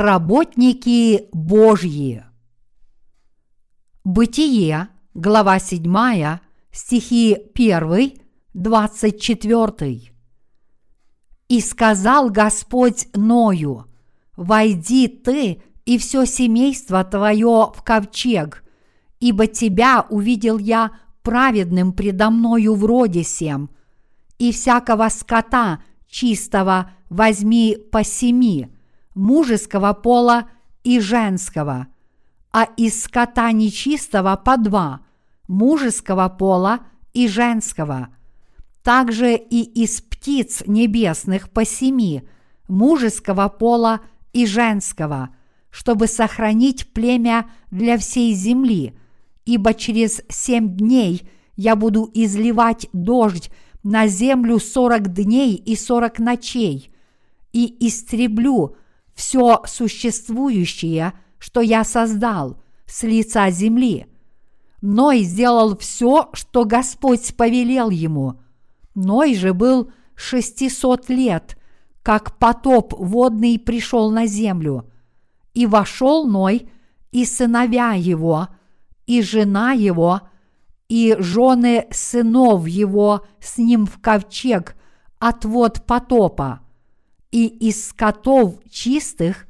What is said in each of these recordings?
Работники Божьи. Бытие, глава 7, стихи 1, 24. «И сказал Господь Ною, «Войди ты и все семейство твое в ковчег, ибо тебя увидел я праведным предо мною в роде сем, и всякого скота чистого возьми по семи, мужеского пола и женского, а из скота нечистого по два, мужеского пола и женского, также и из птиц небесных по семи, мужеского пола и женского, чтобы сохранить племя для всей земли, ибо через семь дней я буду изливать дождь на землю сорок дней и сорок ночей, и истреблю все существующее, что я создал с лица земли. Ной сделал все, что Господь повелел ему. Ной же был шестисот лет, как потоп водный пришел на землю. И вошел Ной, и сыновья его, и жена его, и жены сынов его с ним в ковчег от вод потопа и из скотов чистых,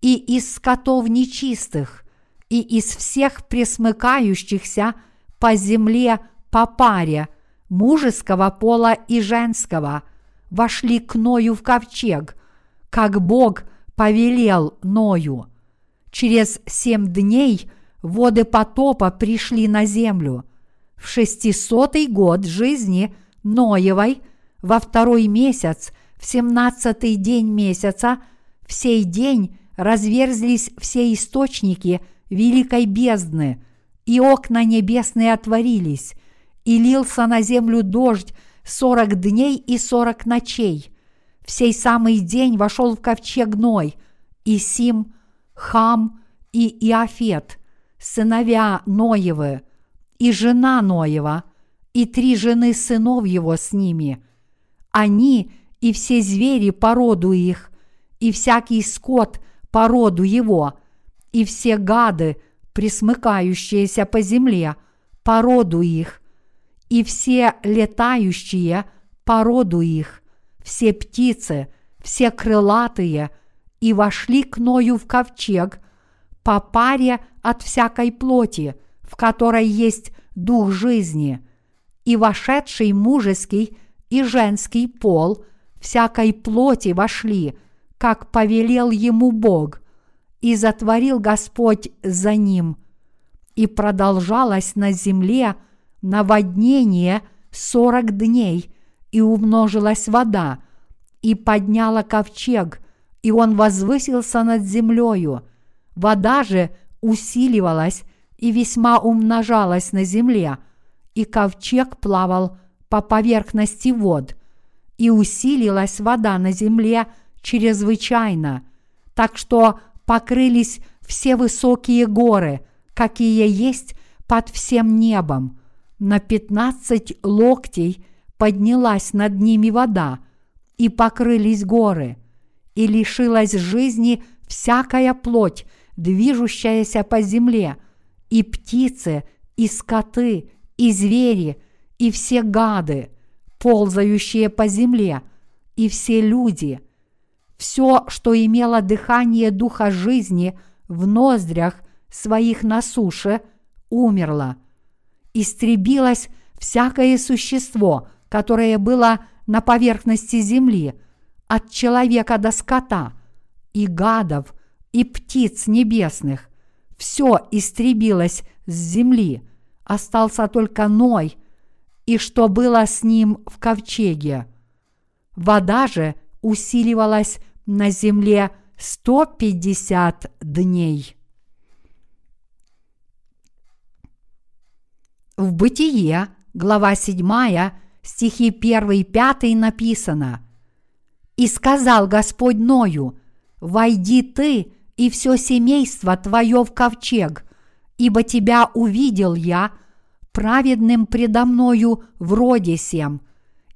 и из скотов нечистых, и из всех пресмыкающихся по земле по паре, мужеского пола и женского, вошли к Ною в ковчег, как Бог повелел Ною. Через семь дней воды потопа пришли на землю. В шестисотый год жизни Ноевой во второй месяц – в семнадцатый день месяца, в сей день разверзлись все источники великой бездны, и окна небесные отворились, и лился на землю дождь сорок дней и сорок ночей. В сей самый день вошел в ковчег Ной, и Сим, Хам и Иофет, сыновья Ноевы, и жена Ноева, и три жены сынов его с ними. Они – и все звери по роду их, и всякий скот по роду его, и все гады, присмыкающиеся по земле, по роду их, и все летающие по роду их, все птицы, все крылатые, и вошли к Ною в ковчег по паре от всякой плоти, в которой есть дух жизни, и вошедший мужеский и женский пол – всякой плоти вошли, как повелел ему Бог, и затворил Господь за ним. И продолжалось на земле наводнение сорок дней, и умножилась вода, и подняла ковчег, и он возвысился над землею. Вода же усиливалась и весьма умножалась на земле, и ковчег плавал по поверхности вод – и усилилась вода на земле чрезвычайно, так что покрылись все высокие горы, какие есть под всем небом. На пятнадцать локтей поднялась над ними вода, и покрылись горы, и лишилась жизни всякая плоть, движущаяся по земле, и птицы, и скоты, и звери, и все гады – ползающие по земле, и все люди, все, что имело дыхание духа жизни в ноздрях своих на суше, умерло. Истребилось всякое существо, которое было на поверхности земли, от человека до скота, и гадов, и птиц небесных. Все истребилось с земли. Остался только Ной – и что было с ним в ковчеге. Вода же усиливалась на земле 150 дней. В Бытие, глава 7, стихи 1 и 5 написано «И сказал Господь Ною, «Войди ты и все семейство твое в ковчег, ибо тебя увидел я – праведным предо мною в роде сем,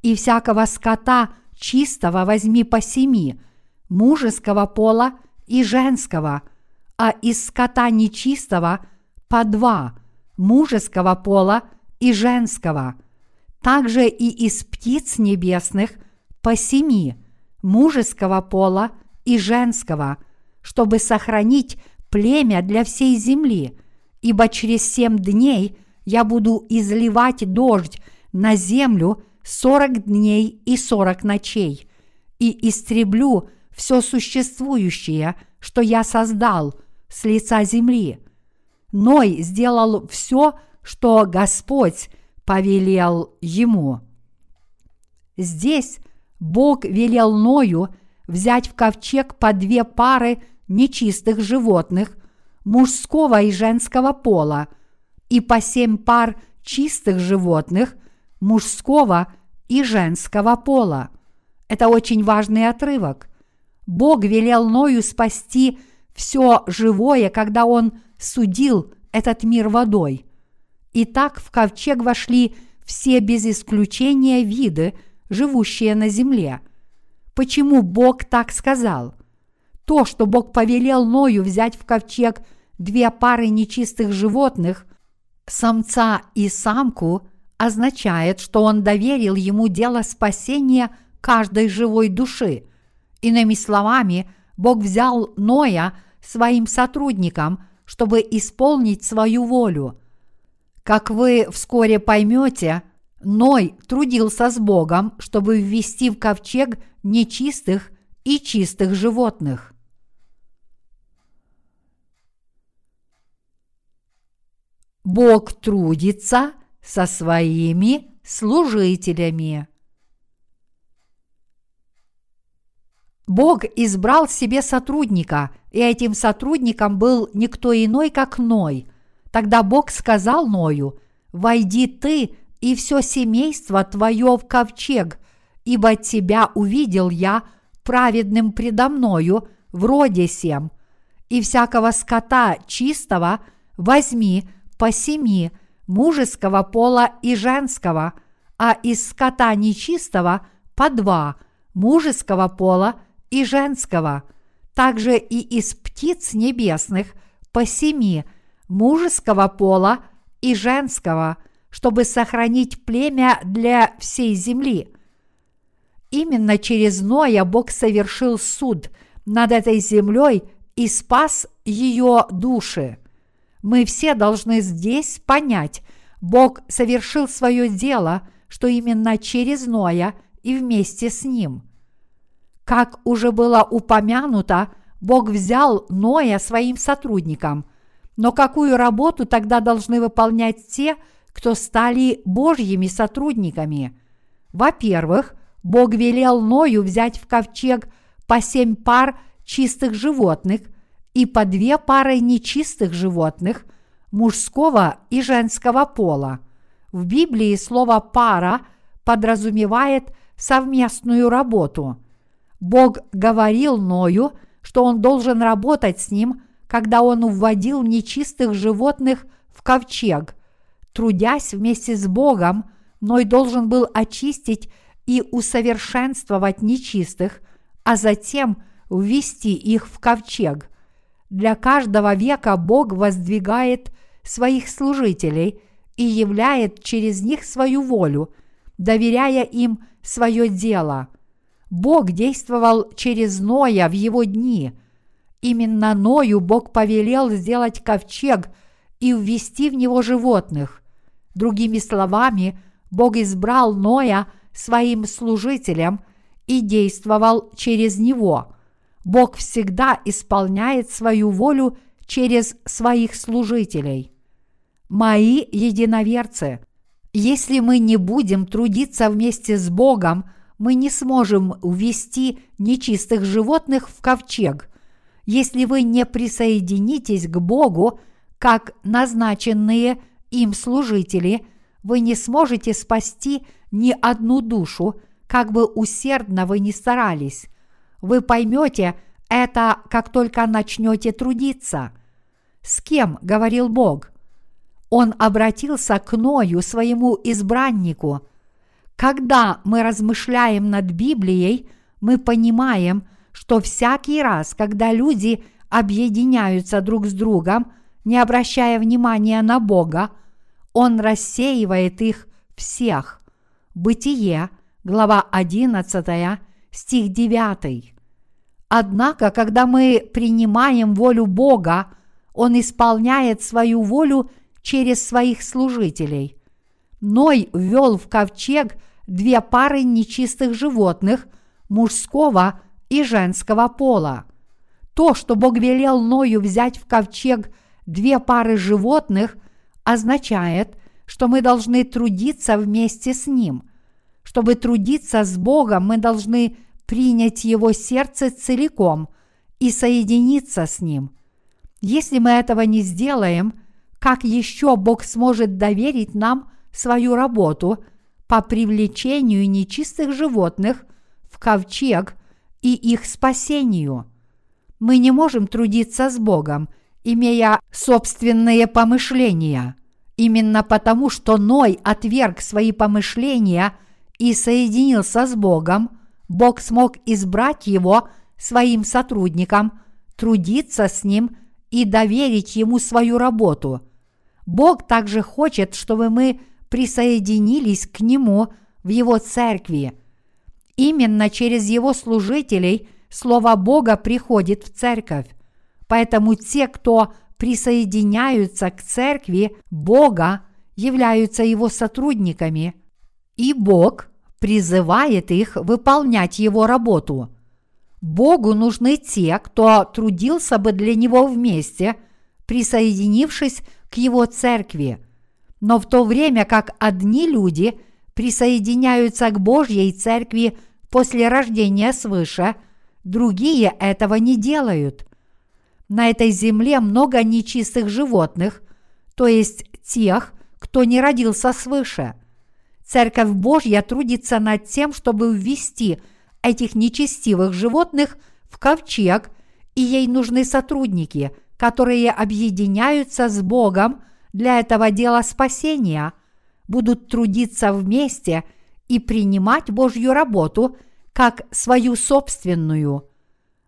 и всякого скота чистого возьми по семи, мужеского пола и женского, а из скота нечистого по два, мужеского пола и женского. Также и из птиц небесных по семи, мужеского пола и женского, чтобы сохранить племя для всей земли, ибо через семь дней я буду изливать дождь на землю сорок дней и сорок ночей, и истреблю все существующее, что я создал с лица земли. Ной сделал все, что Господь повелел ему. Здесь Бог велел Ною взять в ковчег по две пары нечистых животных мужского и женского пола и по семь пар чистых животных мужского и женского пола. Это очень важный отрывок. Бог велел Ною спасти все живое, когда он судил этот мир водой. И так в ковчег вошли все без исключения виды, живущие на земле. Почему Бог так сказал? То, что Бог повелел Ною взять в ковчег две пары нечистых животных, самца и самку, означает, что Он доверил ему дело спасения каждой живой души. Иными словами, Бог взял Ноя своим сотрудником, чтобы исполнить свою волю. Как вы вскоре поймете, Ной трудился с Богом, чтобы ввести в ковчег нечистых и чистых животных. Бог трудится со своими служителями. Бог избрал себе сотрудника, и этим сотрудником был никто иной, как Ной. Тогда Бог сказал Ною, «Войди ты и все семейство твое в ковчег, ибо тебя увидел я праведным предо мною в роде сем, и всякого скота чистого возьми по семи мужеского пола и женского, а из скота нечистого по два мужеского пола и женского, также и из птиц небесных по семи мужеского пола и женского, чтобы сохранить племя для всей земли. Именно через Ноя Бог совершил суд над этой землей и спас ее души. Мы все должны здесь понять, Бог совершил свое дело, что именно через Ноя и вместе с ним. Как уже было упомянуто, Бог взял Ноя своим сотрудником. Но какую работу тогда должны выполнять те, кто стали Божьими сотрудниками? Во-первых, Бог велел Ною взять в ковчег по семь пар чистых животных – и по две пары нечистых животных мужского и женского пола. В Библии слово «пара» подразумевает совместную работу. Бог говорил Ною, что он должен работать с ним, когда он вводил нечистых животных в ковчег. Трудясь вместе с Богом, Ной должен был очистить и усовершенствовать нечистых, а затем ввести их в ковчег – для каждого века Бог воздвигает своих служителей и являет через них свою волю, доверяя им свое дело. Бог действовал через Ноя в его дни. Именно Ною Бог повелел сделать ковчег и ввести в него животных. Другими словами, Бог избрал Ноя своим служителем и действовал через него – Бог всегда исполняет свою волю через своих служителей. Мои единоверцы, если мы не будем трудиться вместе с Богом, мы не сможем увести нечистых животных в ковчег. Если вы не присоединитесь к Богу, как назначенные им служители, вы не сможете спасти ни одну душу, как бы усердно вы ни старались. Вы поймете это, как только начнете трудиться. С кем говорил Бог? Он обратился к Ною, своему избраннику. Когда мы размышляем над Библией, мы понимаем, что всякий раз, когда люди объединяются друг с другом, не обращая внимания на Бога, Он рассеивает их всех. Бытие, глава 11, стих 9. Однако, когда мы принимаем волю Бога, Он исполняет свою волю через своих служителей. Ной ввел в ковчег две пары нечистых животных мужского и женского пола. То, что Бог велел Ною взять в ковчег две пары животных, означает, что мы должны трудиться вместе с Ним. Чтобы трудиться с Богом, мы должны принять Его сердце целиком и соединиться с Ним. Если мы этого не сделаем, как еще Бог сможет доверить нам свою работу по привлечению нечистых животных в ковчег и их спасению? Мы не можем трудиться с Богом, имея собственные помышления. Именно потому, что Ной отверг свои помышления и соединился с Богом, Бог смог избрать его своим сотрудникам, трудиться с ним и доверить ему свою работу. Бог также хочет, чтобы мы присоединились к нему в его церкви. Именно через его служителей Слово Бога приходит в церковь. Поэтому те, кто присоединяются к церкви Бога, являются его сотрудниками. И Бог призывает их выполнять его работу. Богу нужны те, кто трудился бы для него вместе, присоединившись к его церкви. Но в то время как одни люди присоединяются к Божьей церкви после рождения свыше, другие этого не делают. На этой земле много нечистых животных, то есть тех, кто не родился свыше – Церковь Божья трудится над тем, чтобы ввести этих нечестивых животных в ковчег, и ей нужны сотрудники, которые объединяются с Богом для этого дела спасения, будут трудиться вместе и принимать Божью работу как свою собственную.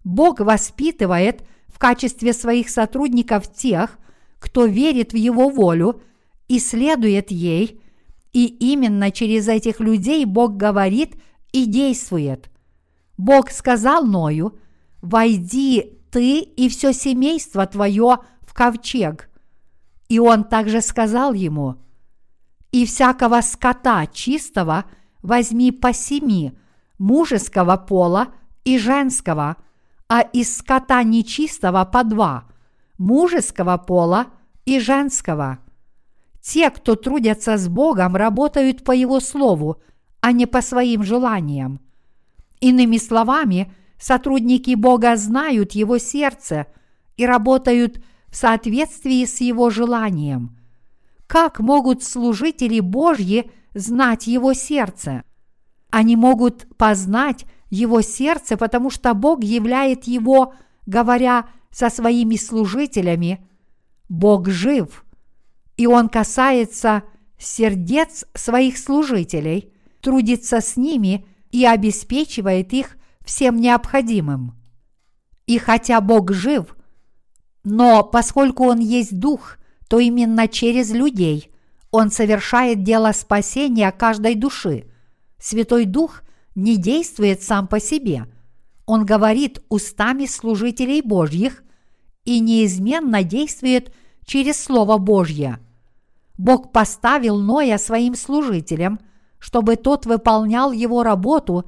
Бог воспитывает в качестве своих сотрудников тех, кто верит в Его волю и следует ей – и именно через этих людей Бог говорит и действует. Бог сказал Ною, «Войди ты и все семейство твое в ковчег». И он также сказал ему, «И всякого скота чистого возьми по семи, мужеского пола и женского, а из скота нечистого по два, мужеского пола и женского» Те, кто трудятся с Богом, работают по Его Слову, а не по своим желаниям. Иными словами, сотрудники Бога знают Его сердце и работают в соответствии с Его желанием. Как могут служители Божьи знать Его сердце? Они могут познать Его сердце, потому что Бог являет Его, говоря со своими служителями, Бог жив – и он касается сердец своих служителей, трудится с ними и обеспечивает их всем необходимым. И хотя Бог жив, но поскольку Он есть Дух, то именно через людей Он совершает дело спасения каждой души. Святой Дух не действует сам по себе. Он говорит устами служителей Божьих и неизменно действует через Слово Божье – Бог поставил Ноя своим служителем, чтобы тот выполнял его работу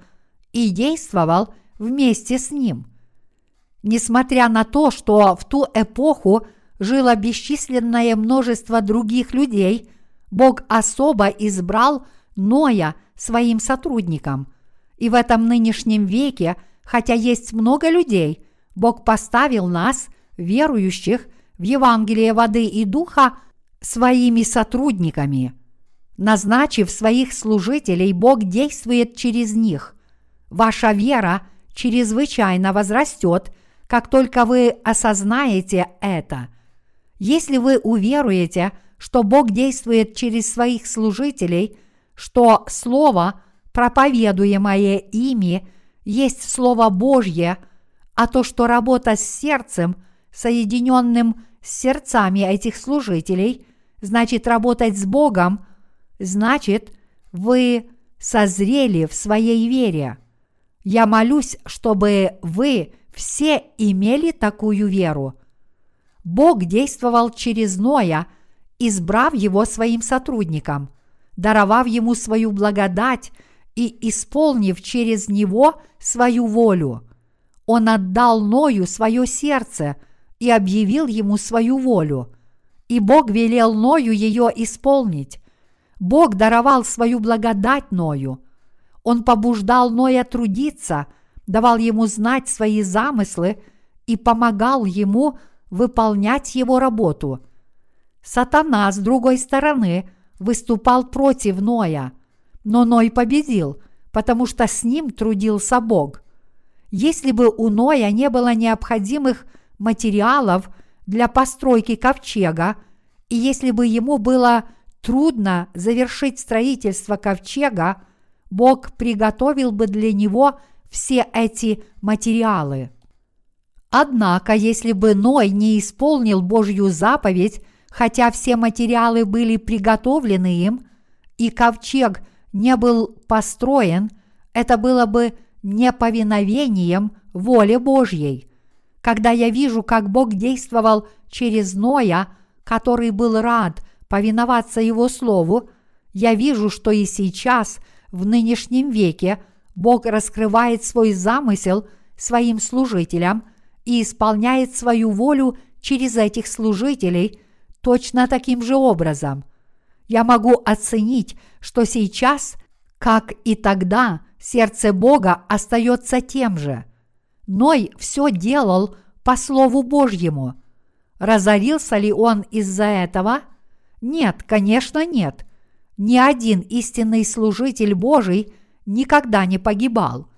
и действовал вместе с ним. Несмотря на то, что в ту эпоху жило бесчисленное множество других людей, Бог особо избрал Ноя своим сотрудником. И в этом нынешнем веке, хотя есть много людей, Бог поставил нас, верующих в Евангелие воды и духа, своими сотрудниками. Назначив своих служителей, Бог действует через них. Ваша вера чрезвычайно возрастет, как только вы осознаете это. Если вы уверуете, что Бог действует через своих служителей, что Слово, проповедуемое ими, есть Слово Божье, а то, что работа с сердцем, соединенным с сердцами этих служителей, значит работать с Богом, значит вы созрели в своей вере. Я молюсь, чтобы вы все имели такую веру. Бог действовал через Ноя, избрав его своим сотрудником, даровав ему свою благодать и исполнив через него свою волю. Он отдал Ною свое сердце и объявил ему свою волю. И Бог велел Ною ее исполнить. Бог даровал свою благодать Ною. Он побуждал Ноя трудиться, давал ему знать свои замыслы и помогал ему выполнять его работу. Сатана, с другой стороны, выступал против Ноя, но Ной победил, потому что с ним трудился Бог. Если бы у Ноя не было необходимых материалов для постройки ковчега, и если бы ему было трудно завершить строительство ковчега, Бог приготовил бы для него все эти материалы. Однако, если бы Ной не исполнил Божью заповедь, хотя все материалы были приготовлены им, и ковчег не был построен, это было бы неповиновением воле Божьей. Когда я вижу, как Бог действовал через Ноя, который был рад повиноваться Его Слову, я вижу, что и сейчас, в нынешнем веке, Бог раскрывает свой замысел своим служителям и исполняет свою волю через этих служителей точно таким же образом. Я могу оценить, что сейчас, как и тогда, сердце Бога остается тем же. Ной все делал по Слову Божьему. Разорился ли он из-за этого – нет, конечно, нет. Ни один истинный служитель Божий никогда не погибал.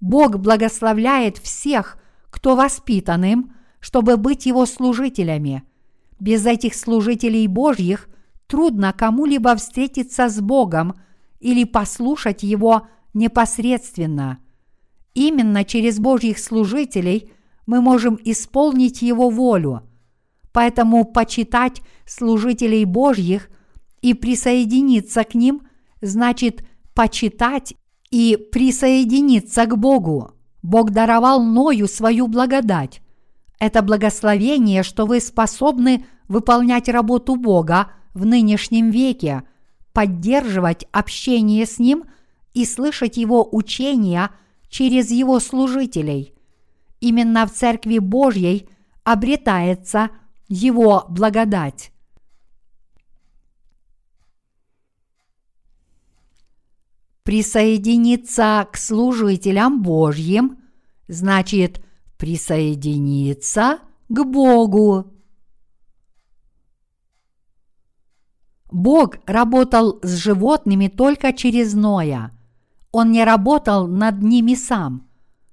Бог благословляет всех, кто воспитан им, чтобы быть его служителями. Без этих служителей Божьих трудно кому-либо встретиться с Богом или послушать Его непосредственно. Именно через Божьих служителей мы можем исполнить Его волю. Поэтому почитать служителей Божьих и присоединиться к ним значит почитать и присоединиться к Богу. Бог даровал Ною свою благодать. Это благословение, что вы способны выполнять работу Бога в нынешнем веке, поддерживать общение с Ним и слышать Его учения через Его служителей. Именно в Церкви Божьей обретается – его благодать. Присоединиться к служителям Божьим значит присоединиться к Богу. Бог работал с животными только через Ноя. Он не работал над ними сам.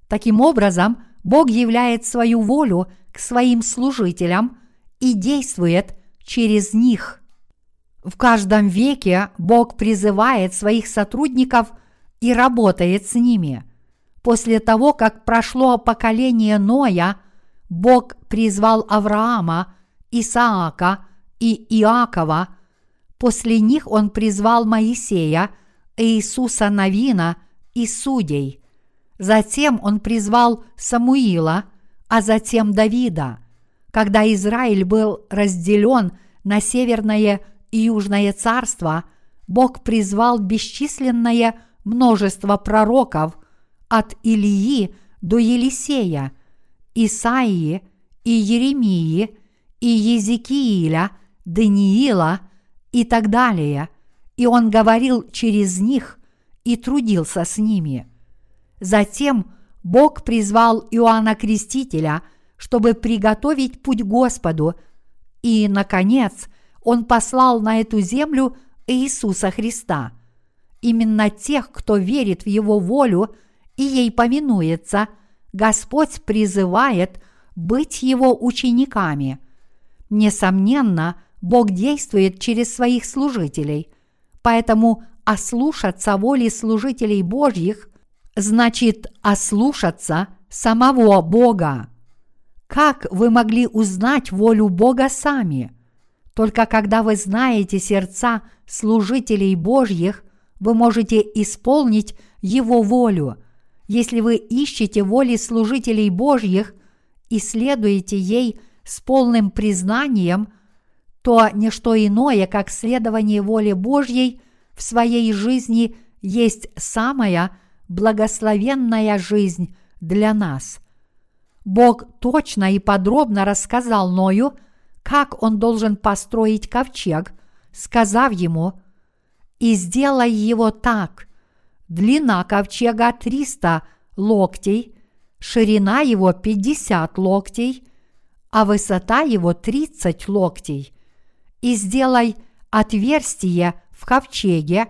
Таким образом, Бог являет свою волю к своим служителям – и действует через них. В каждом веке Бог призывает своих сотрудников и работает с ними. После того, как прошло поколение Ноя, Бог призвал Авраама, Исаака и Иакова. После них он призвал Моисея, Иисуса Навина и судей. Затем он призвал Самуила, а затем Давида – когда Израиль был разделен на северное и южное царство, Бог призвал бесчисленное множество пророков от Илии до Елисея, Исаии и Еремии и Езекииля, Даниила и так далее, и он говорил через них и трудился с ними. Затем Бог призвал Иоанна Крестителя – чтобы приготовить путь Господу. И, наконец, Он послал на эту землю Иисуса Христа. Именно тех, кто верит в Его волю и ей повинуется, Господь призывает быть Его учениками. Несомненно, Бог действует через своих служителей, поэтому ослушаться воли служителей Божьих значит ослушаться самого Бога. Как вы могли узнать волю Бога сами? Только когда вы знаете сердца служителей Божьих, вы можете исполнить Его волю. Если вы ищете воли служителей Божьих и следуете ей с полным признанием, то не что иное, как следование воле Божьей в своей жизни есть самая благословенная жизнь для нас. Бог точно и подробно рассказал Ною, как он должен построить ковчег, сказав ему «И сделай его так. Длина ковчега 300 локтей, ширина его 50 локтей, а высота его 30 локтей. И сделай отверстие в ковчеге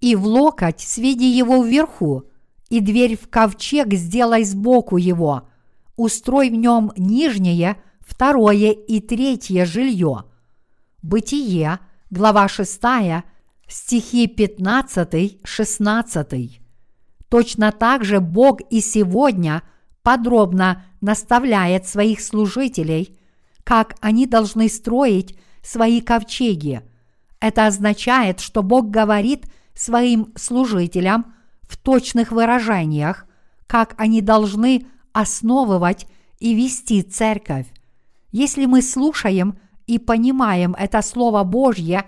и в локоть сведи его вверху, и дверь в ковчег сделай сбоку его, устрой в нем нижнее, второе и третье жилье. Бытие, глава 6, стихи 15-16. Точно так же Бог и сегодня подробно наставляет своих служителей, как они должны строить свои ковчеги. Это означает, что Бог говорит своим служителям в точных выражениях, как они должны основывать и вести церковь. Если мы слушаем и понимаем это Слово Божье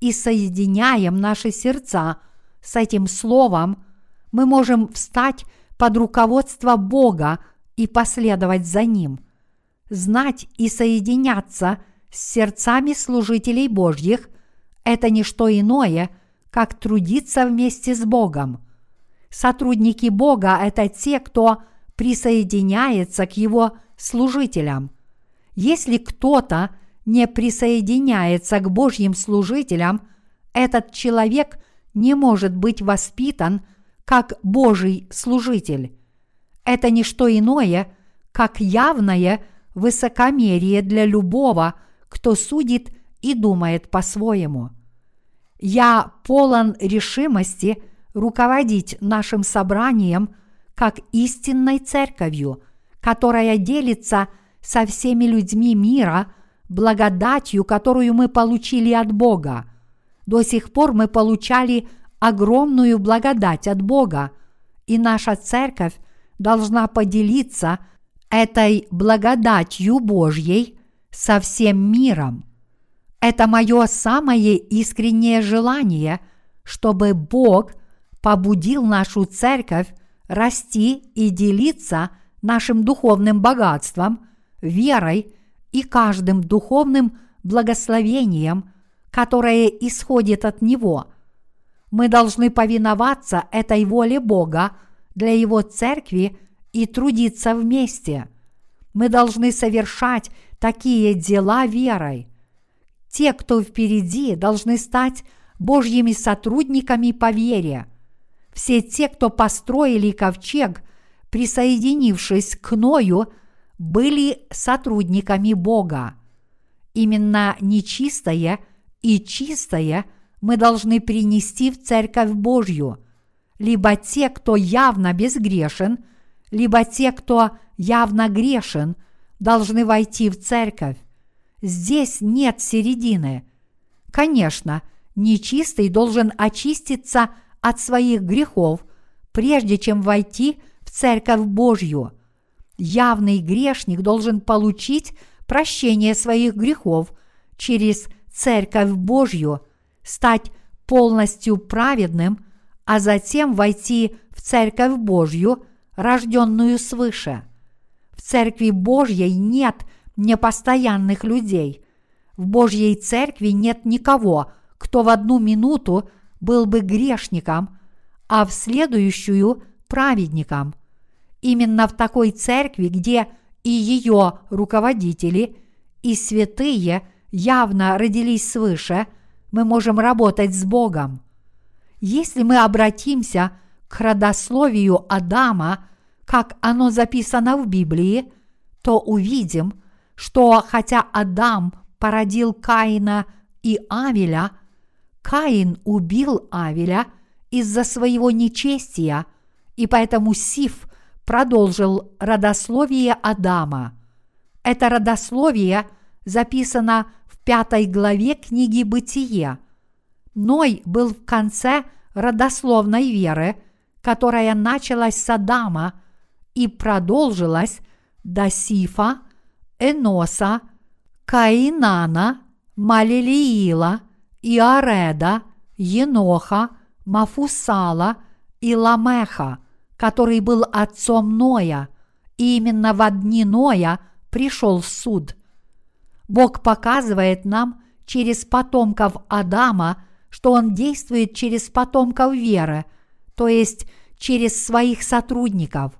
и соединяем наши сердца с этим Словом, мы можем встать под руководство Бога и последовать за Ним. Знать и соединяться с сердцами служителей Божьих – это не что иное, как трудиться вместе с Богом. Сотрудники Бога – это те, кто присоединяется к Его служителям. Если кто-то не присоединяется к Божьим служителям, этот человек не может быть воспитан как Божий служитель. Это не что иное, как явное высокомерие для любого, кто судит и думает по-своему. Я полон решимости руководить нашим собранием как истинной церковью, которая делится со всеми людьми мира благодатью, которую мы получили от Бога. До сих пор мы получали огромную благодать от Бога, и наша церковь должна поделиться этой благодатью Божьей со всем миром. Это мое самое искреннее желание, чтобы Бог побудил нашу церковь расти и делиться нашим духовным богатством, верой и каждым духовным благословением, которое исходит от Него. Мы должны повиноваться этой воле Бога для Его церкви и трудиться вместе. Мы должны совершать такие дела верой. Те, кто впереди, должны стать Божьими сотрудниками по вере. Все те, кто построили ковчег, присоединившись к Ною, были сотрудниками Бога. Именно нечистое и чистое мы должны принести в Церковь Божью, либо те, кто явно безгрешен – либо те, кто явно грешен, должны войти в церковь. Здесь нет середины. Конечно, нечистый должен очиститься от своих грехов, прежде чем войти в церковь Божью. Явный грешник должен получить прощение своих грехов через церковь Божью, стать полностью праведным, а затем войти в церковь Божью – рожденную свыше. В Церкви Божьей нет непостоянных людей. В Божьей Церкви нет никого, кто в одну минуту был бы грешником, а в следующую – праведником. Именно в такой церкви, где и ее руководители, и святые явно родились свыше, мы можем работать с Богом. Если мы обратимся к родословию Адама, как оно записано в Библии, то увидим, что хотя Адам породил Каина и Авеля, Каин убил Авеля из-за своего нечестия, и поэтому Сиф продолжил родословие Адама. Это родословие записано в пятой главе книги «Бытие». Ной был в конце родословной веры, которая началась с Адама и продолжилась до Сифа, Эноса, Каинана, Малилиила, Иареда, Еноха, Мафусала и Ламеха, который был отцом Ноя, и именно в дни Ноя пришел суд. Бог показывает нам через потомков Адама, что Он действует через потомков веры, то есть через своих сотрудников.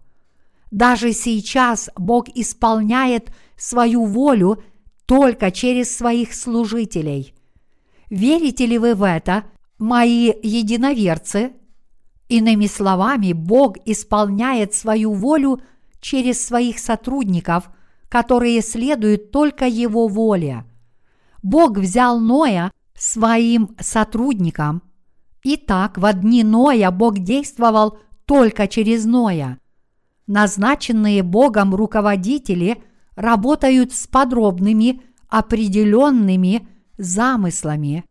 Даже сейчас Бог исполняет свою волю только через своих служителей. Верите ли вы в это, мои единоверцы? Иными словами, Бог исполняет свою волю через своих сотрудников, которые следуют только Его воле. Бог взял Ноя своим сотрудникам. Итак, в дни Ноя Бог действовал только через Ноя. Назначенные Богом руководители работают с подробными, определенными замыслами.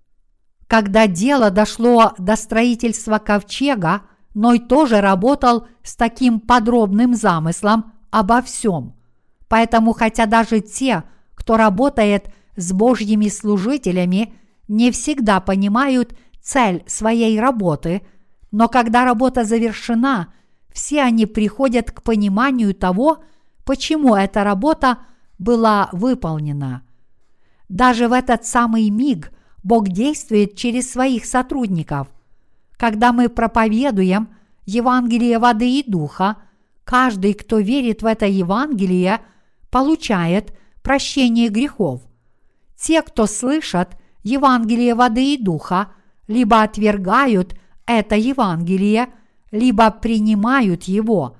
Когда дело дошло до строительства ковчега, Ной тоже работал с таким подробным замыслом обо всем. Поэтому, хотя даже те, кто работает с Божьими служителями, не всегда понимают цель своей работы, но когда работа завершена, все они приходят к пониманию того, почему эта работа была выполнена. Даже в этот самый миг Бог действует через своих сотрудников – когда мы проповедуем Евангелие воды и духа, каждый, кто верит в это Евангелие, получает прощение грехов. Те, кто слышат Евангелие воды и духа, либо отвергают это Евангелие, либо принимают его.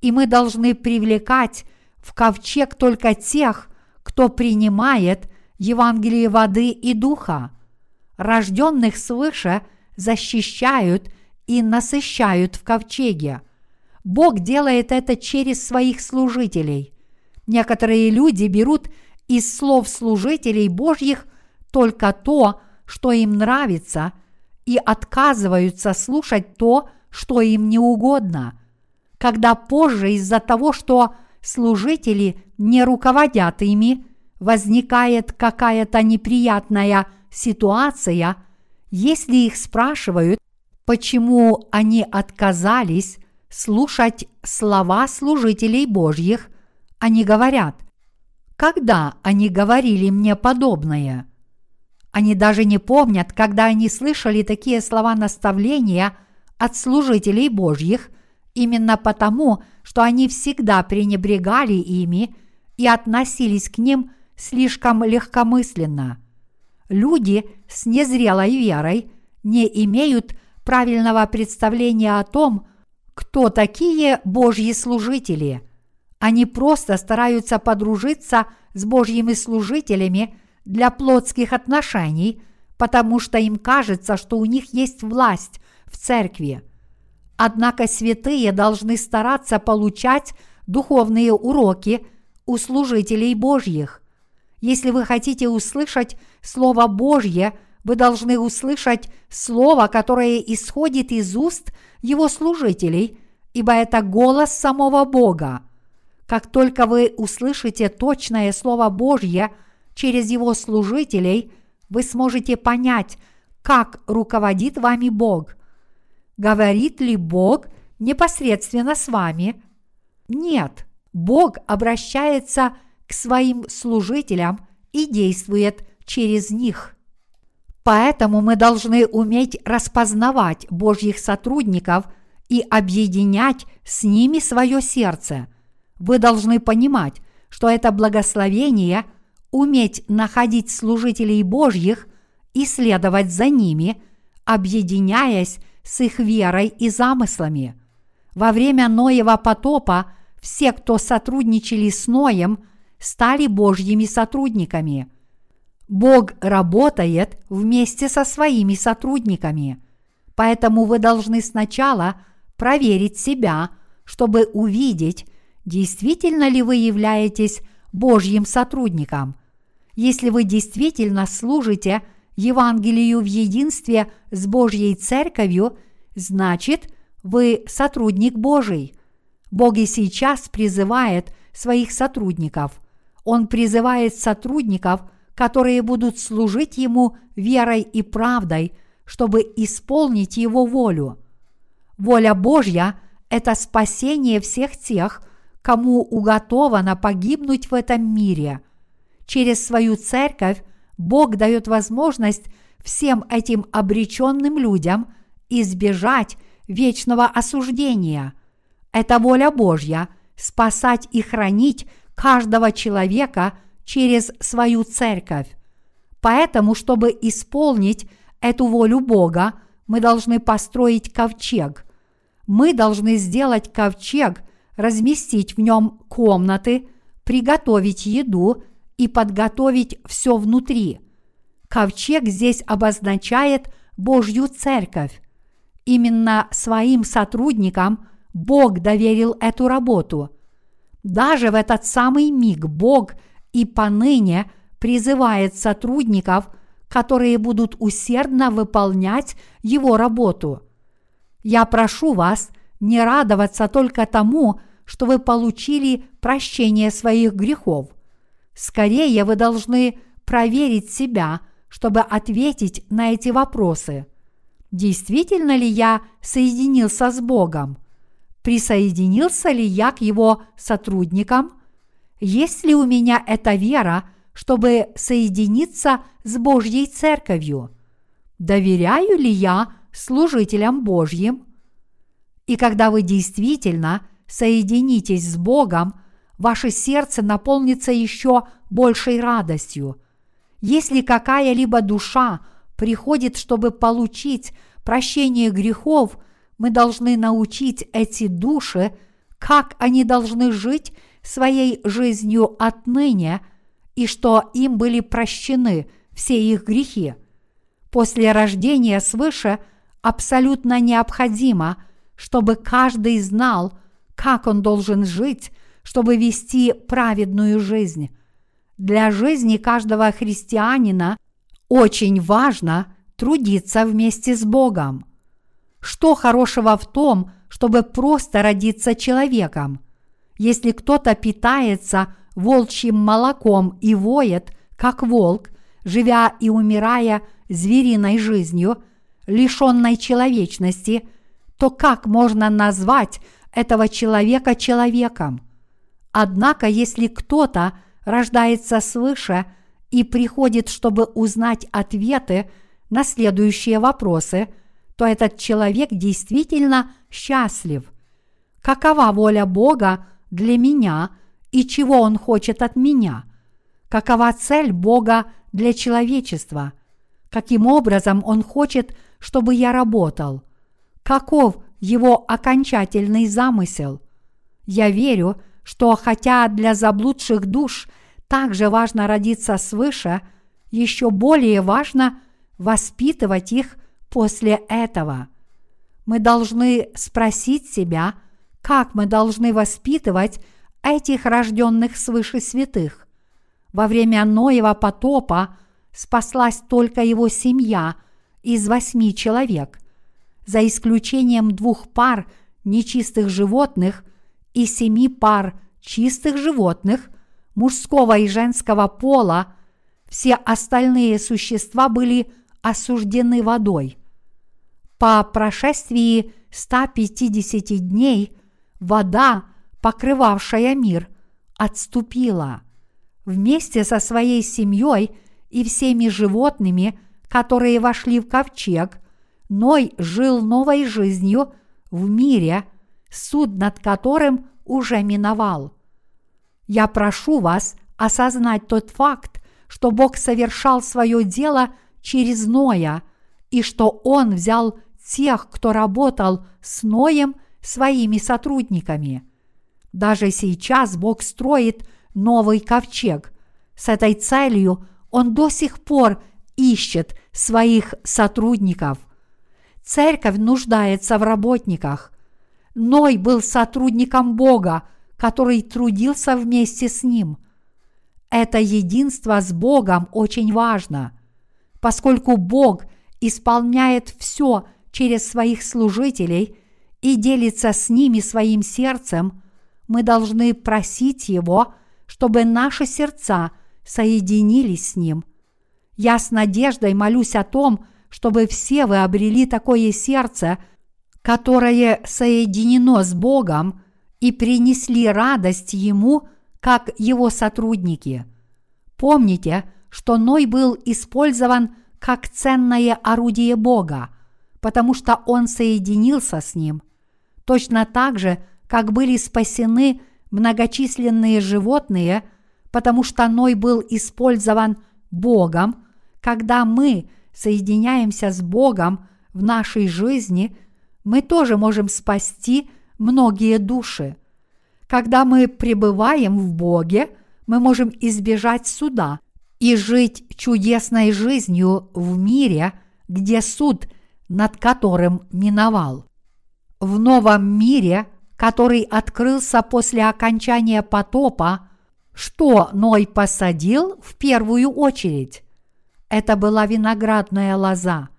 И мы должны привлекать в ковчег только тех, кто принимает Евангелие воды и духа. Рожденных свыше – защищают и насыщают в ковчеге. Бог делает это через своих служителей. Некоторые люди берут из слов служителей Божьих только то, что им нравится, и отказываются слушать то, что им не угодно. Когда позже из-за того, что служители не руководят ими, возникает какая-то неприятная ситуация – если их спрашивают, почему они отказались слушать слова служителей Божьих, они говорят, когда они говорили мне подобное. Они даже не помнят, когда они слышали такие слова наставления от служителей Божьих, именно потому, что они всегда пренебрегали ими и относились к ним слишком легкомысленно – люди с незрелой верой не имеют правильного представления о том, кто такие Божьи служители. Они просто стараются подружиться с Божьими служителями для плотских отношений, потому что им кажется, что у них есть власть в церкви. Однако святые должны стараться получать духовные уроки у служителей Божьих. Если вы хотите услышать Слово Божье, вы должны услышать Слово, которое исходит из уст Его служителей, ибо это голос самого Бога. Как только вы услышите точное Слово Божье через Его служителей, вы сможете понять, как руководит вами Бог. Говорит ли Бог непосредственно с вами? Нет, Бог обращается к своим служителям и действует через них. Поэтому мы должны уметь распознавать Божьих сотрудников и объединять с ними свое сердце. Вы должны понимать, что это благословение уметь находить служителей Божьих и следовать за ними, объединяясь с их верой и замыслами. Во время Ноева потопа все, кто сотрудничали с Ноем, стали Божьими сотрудниками – Бог работает вместе со своими сотрудниками. Поэтому вы должны сначала проверить себя, чтобы увидеть, действительно ли вы являетесь Божьим сотрудником. Если вы действительно служите Евангелию в единстве с Божьей Церковью, значит, вы сотрудник Божий. Бог и сейчас призывает своих сотрудников. Он призывает сотрудников, которые будут служить Ему верой и правдой, чтобы исполнить Его волю. Воля Божья – это спасение всех тех, кому уготовано погибнуть в этом мире. Через свою церковь Бог дает возможность всем этим обреченным людям избежать вечного осуждения. Это воля Божья – спасать и хранить каждого человека через свою церковь. Поэтому, чтобы исполнить эту волю Бога, мы должны построить ковчег. Мы должны сделать ковчег, разместить в нем комнаты, приготовить еду и подготовить все внутри. Ковчег здесь обозначает Божью церковь. Именно своим сотрудникам Бог доверил эту работу. Даже в этот самый миг Бог и поныне призывает сотрудников, которые будут усердно выполнять Его работу. Я прошу вас не радоваться только тому, что вы получили прощение своих грехов. Скорее вы должны проверить себя, чтобы ответить на эти вопросы – действительно ли я соединился с Богом? Присоединился ли я к Его сотрудникам? Есть ли у меня эта вера, чтобы соединиться с Божьей Церковью? Доверяю ли я служителям Божьим? И когда вы действительно соединитесь с Богом, ваше сердце наполнится еще большей радостью. Если какая-либо душа – приходит, чтобы получить прощение грехов, мы должны научить эти души, как они должны жить своей жизнью отныне, и что им были прощены все их грехи. После рождения свыше абсолютно необходимо, чтобы каждый знал, как он должен жить, чтобы вести праведную жизнь. Для жизни каждого христианина очень важно трудиться вместе с Богом. Что хорошего в том, чтобы просто родиться человеком? Если кто-то питается волчьим молоком и воет, как волк, живя и умирая звериной жизнью, лишенной человечности, то как можно назвать этого человека человеком? Однако, если кто-то рождается свыше – и приходит, чтобы узнать ответы на следующие вопросы, то этот человек действительно счастлив. Какова воля Бога для меня и чего Он хочет от меня? Какова цель Бога для человечества? Каким образом Он хочет, чтобы я работал? Каков Его окончательный замысел? Я верю, что хотя для заблудших душ – также важно родиться свыше, еще более важно воспитывать их после этого. Мы должны спросить себя, как мы должны воспитывать этих рожденных свыше святых. Во время Ноева потопа спаслась только его семья из восьми человек, за исключением двух пар нечистых животных и семи пар чистых животных – мужского и женского пола, все остальные существа были осуждены водой. По прошествии 150 дней вода, покрывавшая мир, отступила. Вместе со своей семьей и всеми животными, которые вошли в ковчег, Ной жил новой жизнью в мире, суд над которым уже миновал – я прошу вас осознать тот факт, что Бог совершал свое дело через Ноя, и что Он взял тех, кто работал с Ноем, своими сотрудниками. Даже сейчас Бог строит новый ковчег. С этой целью Он до сих пор ищет своих сотрудников. Церковь нуждается в работниках. Ной был сотрудником Бога, который трудился вместе с ним. Это единство с Богом очень важно, поскольку Бог исполняет все через своих служителей и делится с ними своим сердцем, мы должны просить Его, чтобы наши сердца соединились с Ним. Я с надеждой молюсь о том, чтобы все вы обрели такое сердце, которое соединено с Богом и принесли радость Ему, как Его сотрудники. Помните, что Ной был использован как ценное орудие Бога, потому что он соединился с Ним. Точно так же, как были спасены многочисленные животные, потому что Ной был использован Богом, когда мы соединяемся с Богом в нашей жизни, мы тоже можем спасти многие души. Когда мы пребываем в Боге, мы можем избежать суда и жить чудесной жизнью в мире, где суд над которым миновал. В новом мире – который открылся после окончания потопа, что Ной посадил в первую очередь? Это была виноградная лоза.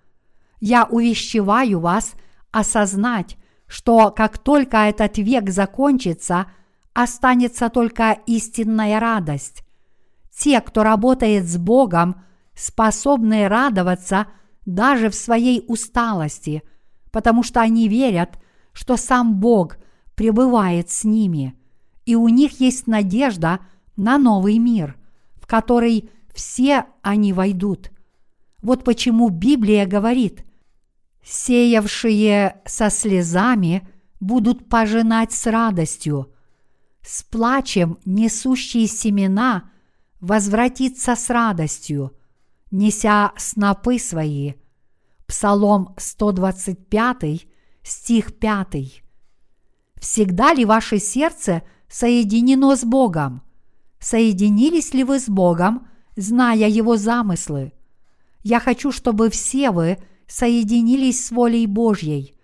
Я увещеваю вас осознать, что как только этот век закончится, останется только истинная радость. Те, кто работает с Богом, способны радоваться даже в своей усталости, потому что они верят, что сам Бог – пребывает с ними, и у них есть надежда на новый мир, в который все они войдут. Вот почему Библия говорит, «Сеявшие со слезами будут пожинать с радостью, с плачем несущие семена возвратиться с радостью, неся снопы свои». Псалом 125, стих 5. Всегда ли ваше сердце соединено с Богом? Соединились ли вы с Богом, зная Его замыслы? Я хочу, чтобы все вы соединились с волей Божьей.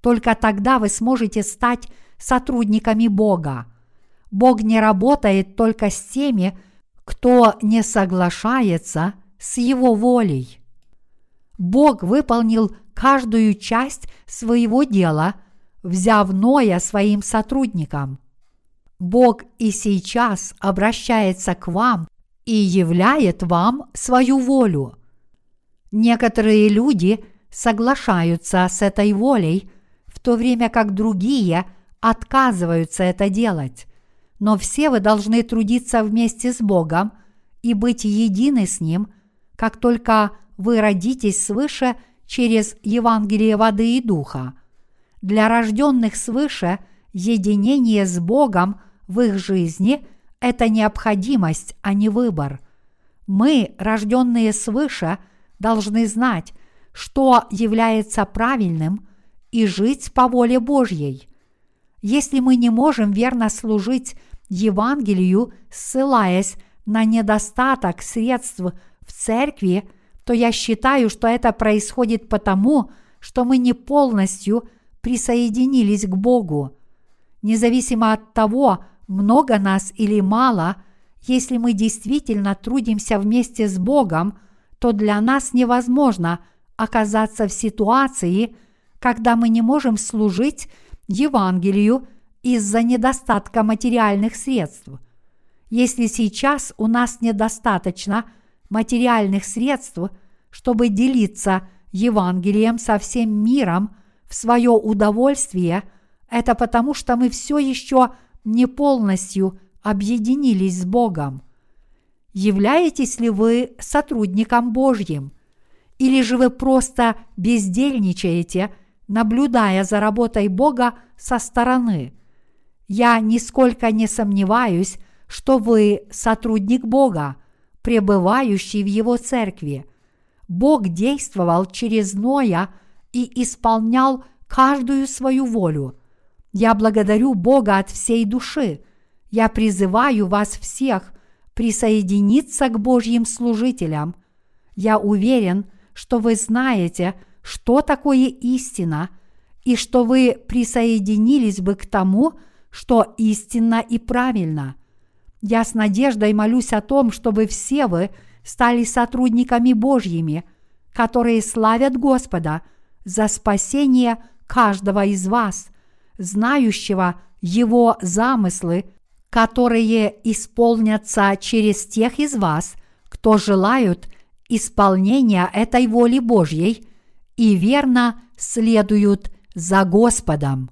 Только тогда вы сможете стать сотрудниками Бога. Бог не работает только с теми, кто не соглашается с Его волей. Бог выполнил каждую часть своего дела – взяв Ноя своим сотрудником. Бог и сейчас обращается к вам и являет вам свою волю. Некоторые люди соглашаются с этой волей, в то время как другие отказываются это делать. Но все вы должны трудиться вместе с Богом и быть едины с Ним, как только вы родитесь свыше через Евангелие воды и духа – для рожденных свыше единение с Богом в их жизни – это необходимость, а не выбор. Мы, рожденные свыше, должны знать, что является правильным и жить по воле Божьей. Если мы не можем верно служить Евангелию, ссылаясь на недостаток средств в церкви, то я считаю, что это происходит потому, что мы не полностью – присоединились к Богу. Независимо от того, много нас или мало, если мы действительно трудимся вместе с Богом, то для нас невозможно оказаться в ситуации, когда мы не можем служить Евангелию из-за недостатка материальных средств. Если сейчас у нас недостаточно материальных средств, чтобы делиться Евангелием со всем миром – в свое удовольствие, это потому, что мы все еще не полностью объединились с Богом. Являетесь ли вы сотрудником Божьим? Или же вы просто бездельничаете, наблюдая за работой Бога со стороны? Я нисколько не сомневаюсь, что вы сотрудник Бога, пребывающий в Его церкви. Бог действовал через Ноя – и исполнял каждую свою волю. Я благодарю Бога от всей души. Я призываю вас всех присоединиться к Божьим служителям. Я уверен, что вы знаете, что такое истина, и что вы присоединились бы к тому, что истинно и правильно. Я с надеждой молюсь о том, чтобы все вы стали сотрудниками Божьими, которые славят Господа за спасение каждого из вас, знающего Его замыслы, которые исполнятся через тех из вас, кто желают исполнения этой воли Божьей и верно следуют за Господом.